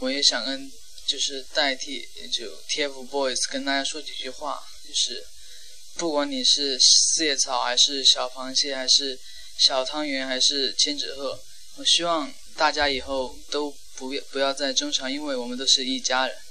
我也想跟就是代替就 tfboys 跟大家说几句话就是不管你是四叶草还是小螃蟹还是小汤圆还是千纸鹤我希望大家以后都不要不要再争吵因为我们都是一家人。